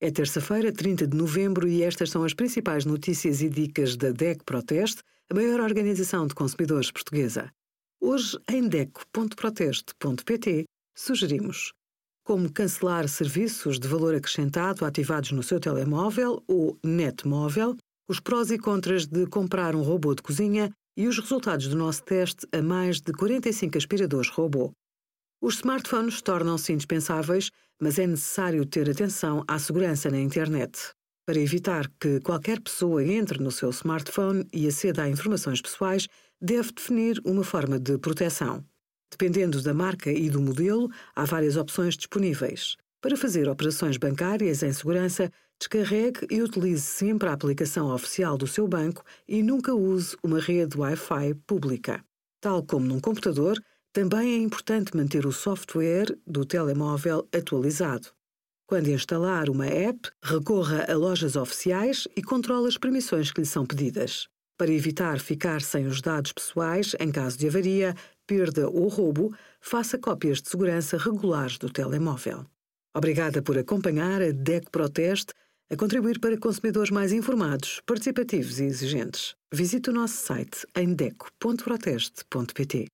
É terça-feira, 30 de novembro, e estas são as principais notícias e dicas da DEC Proteste, a maior organização de consumidores portuguesa. Hoje, em DEC.proteste.pt, sugerimos como cancelar serviços de valor acrescentado ativados no seu telemóvel ou netmóvel, os prós e contras de comprar um robô de cozinha e os resultados do nosso teste a mais de 45 aspiradores robô. Os smartphones tornam-se indispensáveis, mas é necessário ter atenção à segurança na internet. Para evitar que qualquer pessoa entre no seu smartphone e aceda a informações pessoais, deve definir uma forma de proteção. Dependendo da marca e do modelo, há várias opções disponíveis. Para fazer operações bancárias em segurança, descarregue e utilize sempre a aplicação oficial do seu banco e nunca use uma rede Wi-Fi pública. Tal como num computador, também é importante manter o software do telemóvel atualizado. Quando instalar uma app, recorra a lojas oficiais e controle as permissões que lhe são pedidas. Para evitar ficar sem os dados pessoais em caso de avaria, perda ou roubo, faça cópias de segurança regulares do telemóvel. Obrigada por acompanhar a DEC Proteste a contribuir para consumidores mais informados, participativos e exigentes. Visite o nosso site em deco.proteste.pt.